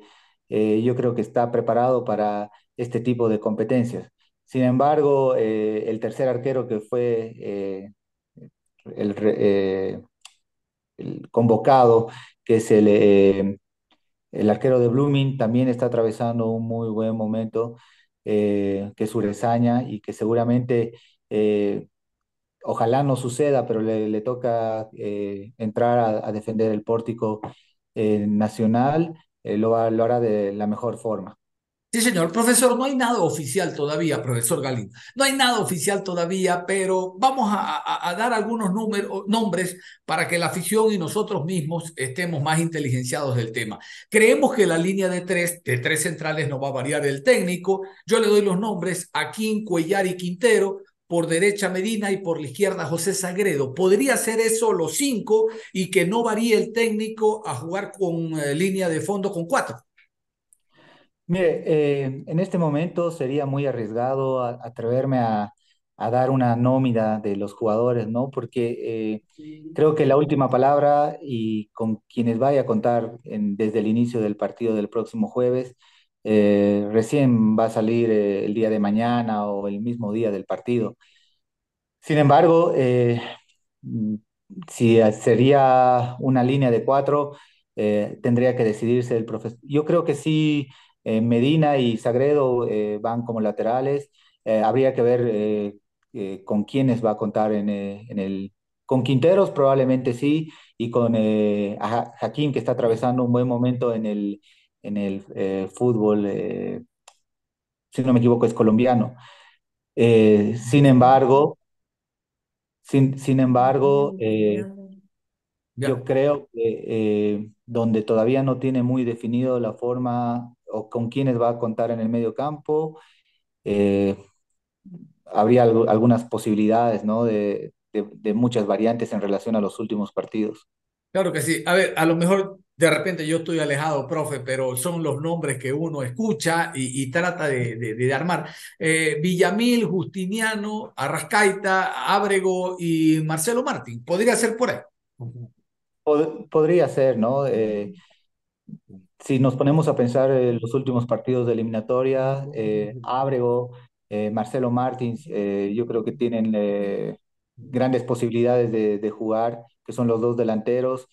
eh, yo creo que está preparado para este tipo de competencias. Sin embargo, eh, el tercer arquero que fue eh, el, convocado, que es el, el arquero de Blooming, también está atravesando un muy buen momento, que es Urezaña y que seguramente, ojalá no suceda, pero le, le toca entrar a, defender el pórtico nacional, eh, lo, lo hará de la mejor forma. Sí, señor. Profesor, no hay nada oficial todavía, profesor Galín. No hay nada oficial todavía, pero vamos a, a- a dar algunos nombres para que la afición y nosotros mismos estemos más inteligenciados del tema. Creemos que la línea de tres, de tres centrales no va a variar el técnico. Yo le doy los nombres Aquín, Cuellar y Quintero. Por derecha Medina y por la izquierda José Sagredo. Podría ser eso los cinco y que no varíe el técnico a jugar con eh, línea de fondo con cuatro. Mire, eh, en este momento sería muy arriesgado atreverme a, dar una nómina de los jugadores, ¿no? Porque eh, creo que la última palabra y con quienes vaya a contar desde el inicio del partido del próximo jueves, eh, recién va a salir eh, el día de mañana o el mismo día del partido. Sin embargo, eh, mm, si sería una línea de cuatro, tendría que decidirse el profesor. Yo creo que sí, Medina y Sagredo van como laterales. Habría que ver con quiénes va a contar en, el... Con Quinteros probablemente sí, y con eh, a Ja- Hakim, que está atravesando un buen momento en el, en el eh, fútbol, eh, si no me equivoco, es colombiano. Eh, sin embargo, sin, sin embargo, eh, yo creo que donde todavía no tiene muy definido la forma o con quiénes va a contar en el medio campo, habría algo- algunas posibilidades, ¿no? de, de- de muchas variantes en relación a los últimos partidos. Claro que sí. A ver, a lo mejor de repente yo estoy alejado, profe, pero son los nombres que uno escucha y, trata de, de- de armar. Eh, Villamil, Justiniano, Arrascaita, Ábrego y Marcelo Martín. Podría ser por ahí. Pod- podría ser, ¿no? Eh, si nos ponemos a pensar en los últimos partidos de eliminatoria, eh, Ábrego, eh, Marcelo Martins, eh, yo creo que tienen eh, grandes posibilidades de, de jugar, que son los dos delanteros.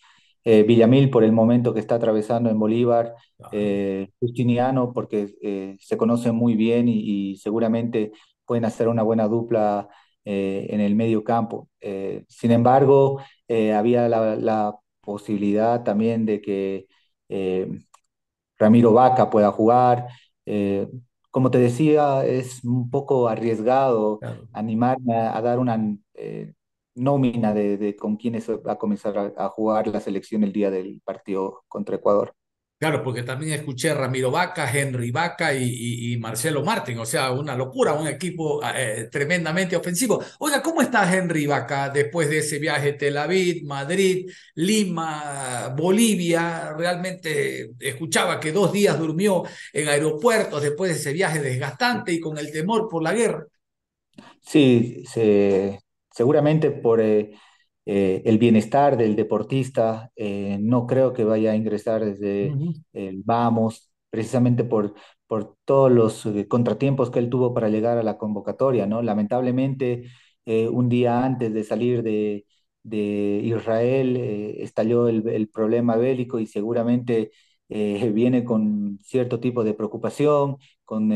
Eh, Villamil por el momento que está atravesando en Bolívar, eh, Justiniano porque eh, se conocen muy bien y, y seguramente pueden hacer una buena dupla en el medio campo. Sin embargo, había la, la posibilidad también de que Ramiro Vaca pueda jugar. Como te decía, es un poco arriesgado animarme a, a dar una nómina de, de con quiénes va a comenzar a, a jugar la selección el día del partido contra Ecuador. Claro, porque también escuché a Ramiro Vaca, Henry Vaca y, y- y Marcelo Martín, o sea, una locura, un equipo eh, tremendamente ofensivo. Oiga, ¿cómo está Henry Vaca después de ese viaje Tel Aviv, Madrid, Lima, Bolivia? Realmente escuchaba que dos días durmió en aeropuertos después de ese viaje desgastante y con el temor por la guerra. Sí, se- seguramente por eh, eh, el bienestar del deportista, eh, no creo que vaya a ingresar desde el Vamos, precisamente por, por todos los contratiempos que él tuvo para llegar a la convocatoria, ¿no? Lamentablemente, un día antes de salir de, de Israel, estalló el, el problema bélico y seguramente viene con cierto tipo de preocupación, con...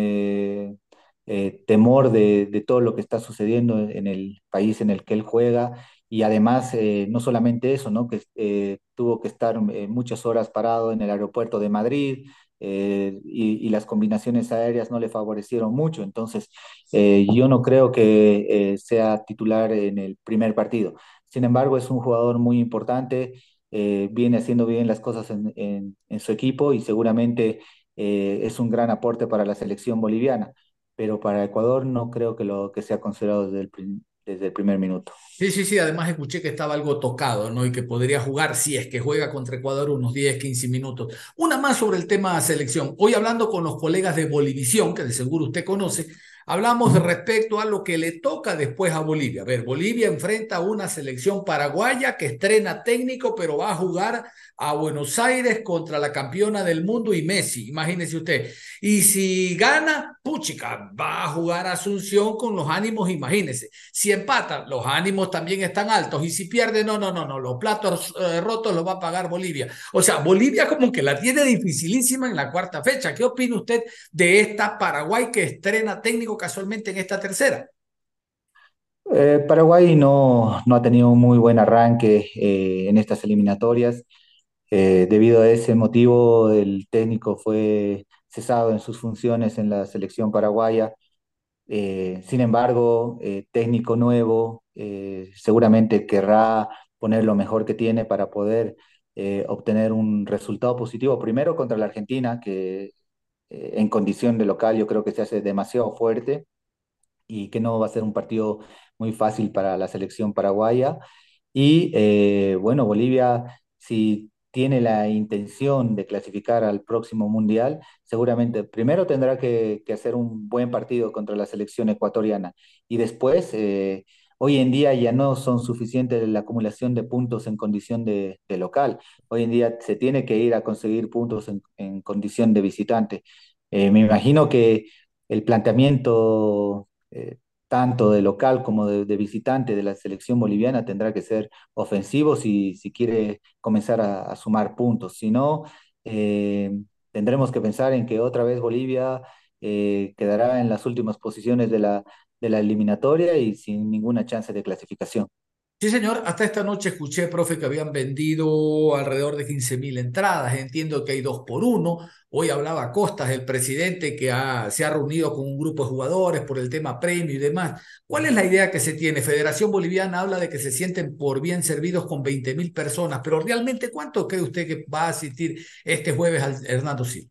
eh, temor de, todo lo que está sucediendo en el país en el que él juega y además eh, no solamente eso, ¿no? que eh, tuvo que estar muchas horas parado en el aeropuerto de Madrid y, las combinaciones aéreas no le favorecieron mucho, entonces yo no creo que sea titular en el primer partido. Sin embargo, es un jugador muy importante, viene haciendo bien las cosas en, su equipo y seguramente es un gran aporte para la selección boliviana pero para Ecuador no creo que lo que sea considerado desde el, desde el primer minuto. Sí, sí, sí, además escuché que estaba algo tocado, ¿no? Y que podría jugar, si es que juega contra Ecuador, unos 10, 15 minutos. Una más sobre el tema selección. Hoy hablando con los colegas de Bolivisión, que de seguro usted conoce, Hablamos respecto a lo que le toca después a Bolivia. A ver, Bolivia enfrenta a una selección paraguaya que estrena técnico, pero va a jugar a Buenos Aires contra la campeona del mundo y Messi, imagínese usted. Y si gana, puchica, va a jugar a Asunción con los ánimos, imagínese. Si empata, los ánimos también están altos. Y si pierde, no, no, no, no, los platos eh, rotos los va a pagar Bolivia. O sea, Bolivia como que la tiene dificilísima en la cuarta fecha. ¿Qué opina usted de esta Paraguay que estrena técnico casualmente en esta tercera? Eh, Paraguay no, no ha tenido un muy buen arranque eh, en estas eliminatorias. Eh, debido a ese motivo, el técnico fue cesado en sus funciones en la selección paraguaya. Sin embargo, técnico nuevo seguramente querrá poner lo mejor que tiene para poder obtener un resultado positivo, primero contra la Argentina, que en condición de local yo creo que se hace demasiado fuerte y que no va a ser un partido muy fácil para la selección paraguaya. Y bueno, Bolivia, si tiene la intención de clasificar al próximo mundial, seguramente primero tendrá que, hacer un buen partido contra la selección ecuatoriana y después, eh, hoy en día ya no son suficientes la acumulación de puntos en condición de, local. Hoy en día se tiene que ir a conseguir puntos en, condición de visitante. Eh, me imagino que el planteamiento eh, tanto de local como de, visitante de la selección boliviana tendrá que ser ofensivo si, si quiere comenzar a, sumar puntos. Si no, eh, tendremos que pensar en que otra vez Bolivia quedará en las últimas posiciones de la, de la eliminatoria y sin ninguna chance de clasificación. Sí, señor. Hasta esta noche escuché, profe, que habían vendido alrededor de 15 mil entradas. Entiendo que hay dos por uno. Hoy hablaba Costas, el presidente, que se ha reunido con un grupo de jugadores por el tema premio y demás. ¿Cuál es la idea que se tiene? Federación Boliviana habla de que se sienten por bien servidos con 20 mil personas, pero realmente, ¿cuánto cree usted que va a asistir este jueves al Hernando Sí?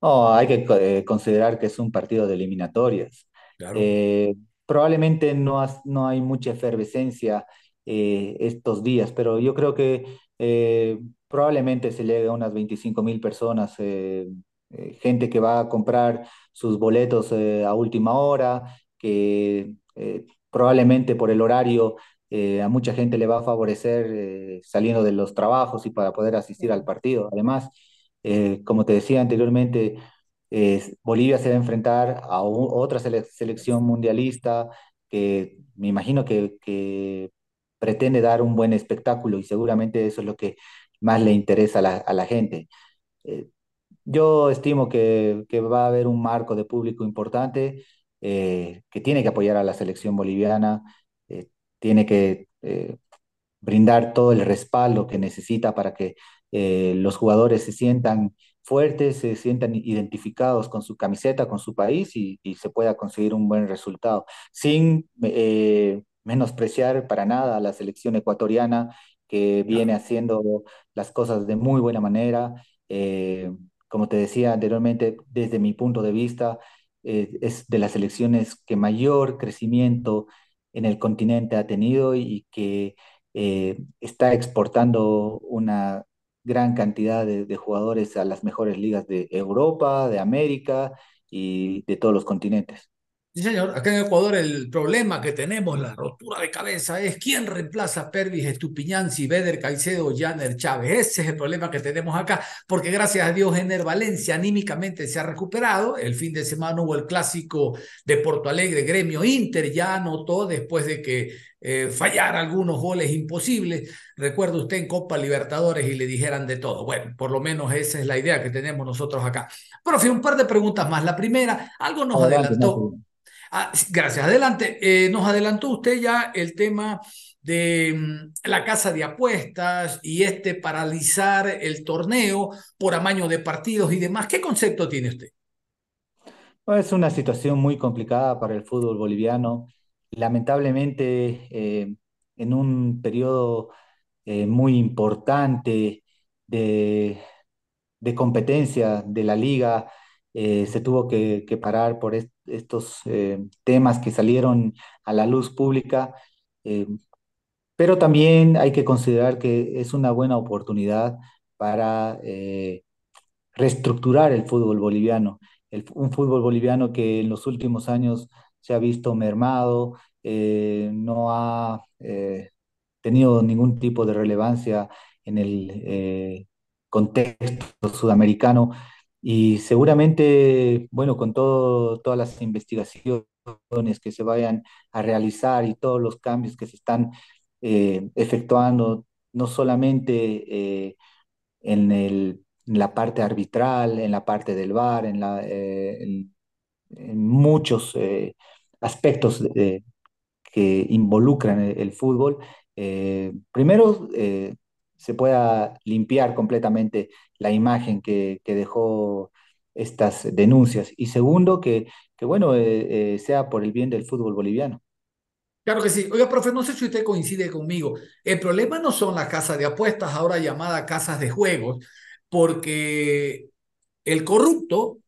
Oh, hay que eh, considerar que es un partido de eliminatorias. Eh, probablemente no, no hay mucha efervescencia eh, estos días, pero yo creo que eh, probablemente se llegue a unas 25 mil personas, eh, gente que va a comprar sus boletos a última hora, que probablemente por el horario a mucha gente le va a favorecer saliendo de los trabajos y para poder asistir al partido. Además, como te decía anteriormente, Bolivia se va a enfrentar a otra selección mundialista que me imagino que, pretende dar un buen espectáculo y seguramente eso es lo que más le interesa a la, gente. Eh, yo estimo que, va a haber un marco de público importante eh, que tiene que apoyar a la selección boliviana, eh, tiene que brindar todo el respaldo que necesita para que los jugadores se sientan fuertes, se sientan identificados con su camiseta, con su país y, se pueda conseguir un buen resultado, sin eh, menospreciar para nada a la selección ecuatoriana que viene haciendo las cosas de muy buena manera. Eh, como te decía anteriormente, desde mi punto de vista, eh, es de las selecciones que mayor crecimiento en el continente ha tenido y que está exportando una gran cantidad de, jugadores a las mejores ligas de Europa, de América y de todos los continentes. Sí, señor. Acá en Ecuador el problema que tenemos, la rotura de cabeza, es quién reemplaza a Pervis Estupiñán, si Beder Caicedo, Janer Chávez. Ese es el problema que tenemos acá, porque gracias a Dios Ener Valencia anímicamente se ha recuperado. El fin de semana hubo el clásico de Porto Alegre, Gremio Inter, ya anotó después de que eh, fallar algunos goles imposibles. Recuerda usted en Copa Libertadores y le dijeran de todo. Bueno, por lo menos esa es la idea que tenemos nosotros acá. Profe, un par de preguntas más. La primera, algo nos adelantó. Ah, gracias, adelante. Eh, nos adelantó usted ya el tema de mm, la casa de apuestas y este paralizar el torneo por amaño de partidos y demás. ¿Qué concepto tiene usted? Es una situación muy complicada para el fútbol boliviano. Lamentablemente, eh, en un periodo eh, muy importante de, de competencia de la liga, eh, se tuvo que, parar por estos eh, temas que salieron a la luz pública, eh, pero también hay que considerar que es una buena oportunidad para reestructurar el fútbol boliviano. un fútbol boliviano que en los últimos años se ha visto mermado, no ha tenido ningún tipo de relevancia en el contexto sudamericano y seguramente, bueno, con todo, todas las investigaciones que se vayan a realizar y todos los cambios que se están eh, efectuando, no solamente eh, en el, en la parte arbitral, en la parte del VAR, en, la, eh, en, muchos aspectos que involucran el, fútbol, primero se pueda limpiar completamente la imagen que, dejó estas denuncias y segundo, que, que bueno, eh, eh, sea por el bien del fútbol boliviano. Claro que sí. Oiga, profe, no sé si usted coincide conmigo. El problema no son las casas de apuestas, ahora llamadas casas de juegos, porque el corrupto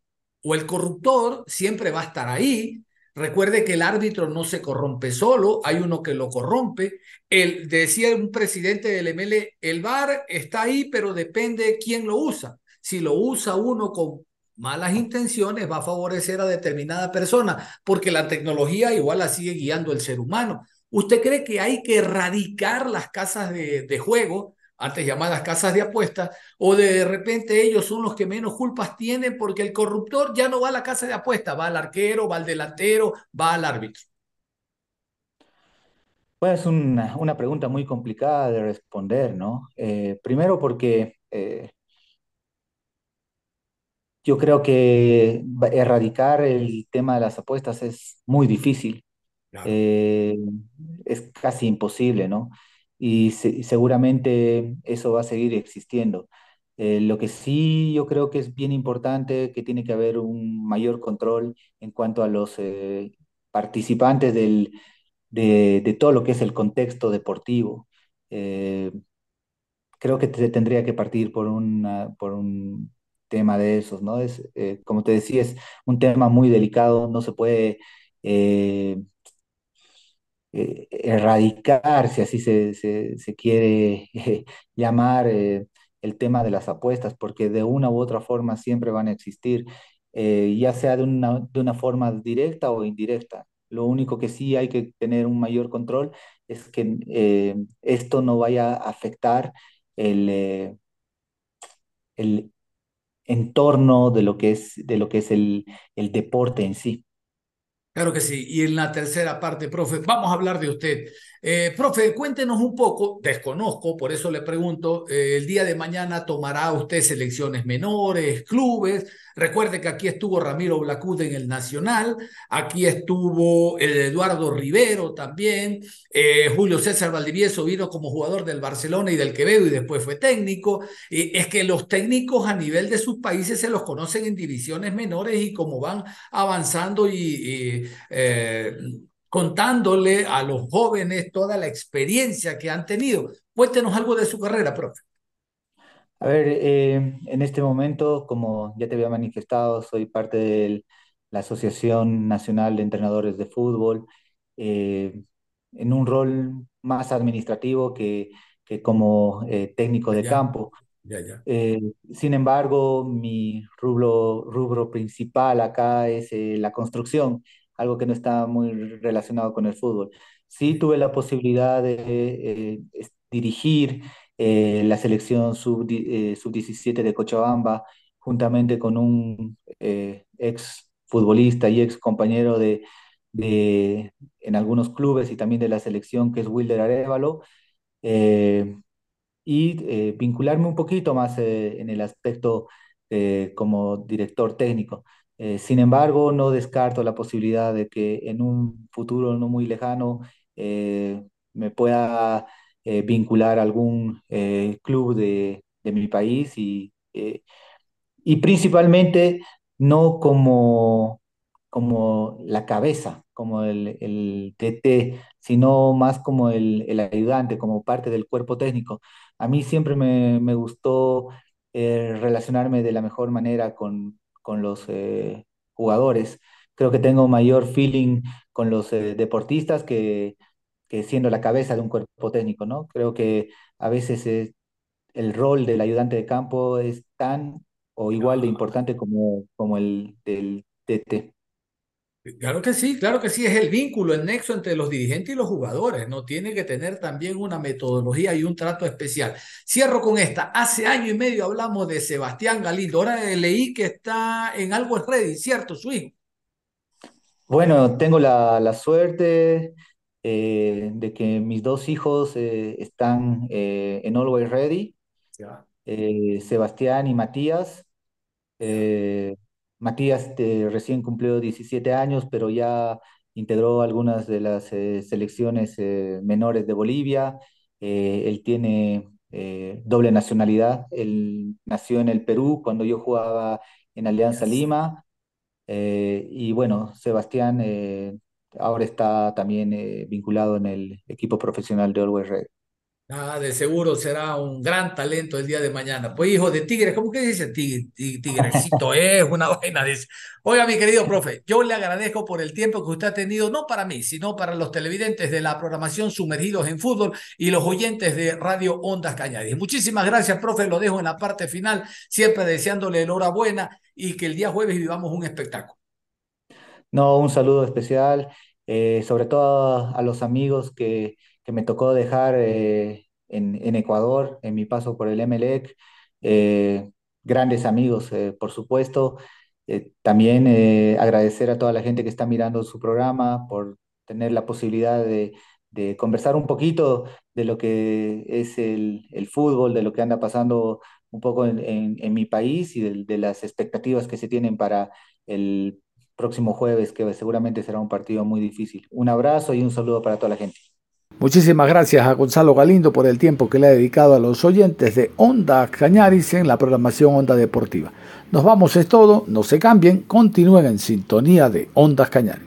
o el corruptor siempre va a estar ahí. Recuerde que el árbitro no se corrompe solo, hay uno que lo corrompe. El, decía un presidente del ML, el VAR está ahí, pero depende quién lo usa. Si lo usa uno con malas intenciones, va a favorecer a determinada persona, porque la tecnología igual la sigue guiando el ser humano. ¿Usted cree que hay que erradicar las casas de, de juego, antes llamadas casas de apuestas, o de repente ellos son los que menos culpas tienen porque el corruptor ya no va a la casa de apuestas, va al arquero, va al delantero, va al árbitro? Pues es una, una pregunta muy complicada de responder, ¿no? Eh, primero porque eh, yo creo que erradicar el tema de las apuestas es muy difícil, eh, es casi imposible, ¿no? Y se- seguramente eso va a seguir existiendo. Eh, lo que sí yo creo que es bien importante, que tiene que haber un mayor control en cuanto a los eh, participantes del, de, todo lo que es el contexto deportivo. Eh, creo que se tendría que partir por, por un tema de esos, ¿no? Es, eh, como te decía, es un tema muy delicado, no se puede eh, eh, erradicar, si así se, se- se quiere llamar, el tema de las apuestas, porque de una u otra forma siempre van a existir, ya sea de una, de una forma directa o indirecta. Lo único que sí hay que tener un mayor control es que eh, esto no vaya a afectar el, eh, el entorno de lo que es, de lo que es el, el deporte en sí. Claro que sí. Y en la tercera parte, profe, vamos a hablar de usted. Eh, profe, cuéntenos un poco, desconozco, por eso le pregunto, eh, el día de mañana tomará usted selecciones menores, clubes. Recuerde que aquí estuvo Ramiro Blacud en el Nacional, aquí estuvo el Eduardo Rivero también, eh, Julio César Valdivieso vino como jugador del Barcelona y del Quevedo y después fue técnico. Es que los técnicos a nivel de sus países se los conocen en divisiones menores y como van avanzando y, y, eh, contándole a los jóvenes toda la experiencia que han tenido. Cuéntenos algo de su carrera, profe. A ver, eh, en este momento, como ya te había manifestado, soy parte de la Asociación Nacional de Entrenadores de Fútbol, eh, en un rol más administrativo que, que como eh, técnico de Ya, campo. ya, ya. Eh, sin embargo, mi rubro, rubro principal acá es eh, la construcción, algo que no está muy relacionado con el fútbol. Sí tuve la posibilidad de eh, dirigir eh, la selección sub, sub-17 de Cochabamba, juntamente con un eh, ex futbolista y ex compañero de, de, en algunos clubes y también de la selección, que es Wilder Arévalo. Eh, y eh, vincularme un poquito más eh, en el aspecto eh, como director técnico. Eh, sin embargo, no descarto la posibilidad de que en un futuro no muy lejano eh, me pueda eh, vincular a algún club de, de mi país y, y principalmente no como, como la cabeza, como el, el TT, sino más como el, el ayudante, como parte del cuerpo técnico. A mí siempre me, me gustó relacionarme de la mejor manera con, con los eh, jugadores. Creo que tengo mayor feeling con los eh, deportistas que, que siendo la cabeza de un cuerpo técnico, ¿no? Creo que a veces eh, el rol del ayudante de campo es tan o igual de importante como, como el del TT. Claro que sí, claro que sí, es el vínculo, el nexo entre los dirigentes y los jugadores, ¿no? Tiene que tener también una metodología y un trato especial. Cierro con esta. Hace año y medio hablamos de Sebastián Galindo. Ahora leí que está en Algo Ready, ¿cierto, su hijo? Bueno, tengo la, la suerte eh, de que mis dos hijos eh, están eh, en Always Ready, Sebastián y Matías. Matías eh, recién cumplió 17 años, pero ya integró algunas de las eh, selecciones eh, menores de Bolivia. Eh, él tiene doble nacionalidad. Él nació en el Perú cuando yo jugaba en Alianza Lima. Y bueno, Sebastián ahora está también vinculado en el equipo profesional de Always Red. Ah, de seguro será un gran talento el día de mañana. Pues hijo de tigre, ¿cómo que dice Tig- tig- tigrecito? Es una vaina eso. Oiga, mi querido profe, yo le agradezco por el tiempo que usted ha tenido, no para mí, sino para los televidentes de la programación Sumergidos en Fútbol y los oyentes de Radio Ondas Cañaris. Muchísimas gracias, profe. Lo dejo en la parte final, siempre deseándole enhorabuena y que el día jueves vivamos un espectáculo. No, un saludo especial, eh, sobre todo a los amigos que, que me tocó dejar eh, en, Ecuador, en mi paso por el Emelec, eh, grandes amigos, eh, por supuesto. También agradecer a toda la gente que está mirando su programa por tener la posibilidad de, conversar un poquito de lo que es el, fútbol, de lo que anda pasando un poco en, mi país y de las expectativas que se tienen para el próximo jueves, que seguramente será un partido muy difícil. Un abrazo y un saludo para toda la gente. Muchísimas gracias a Gonzalo Galindo por el tiempo que le ha dedicado a los oyentes de Onda Cañaris en la programación Onda Deportiva. Nos vamos, es todo, no se cambien, continúen en sintonía de Ondas Cañaris.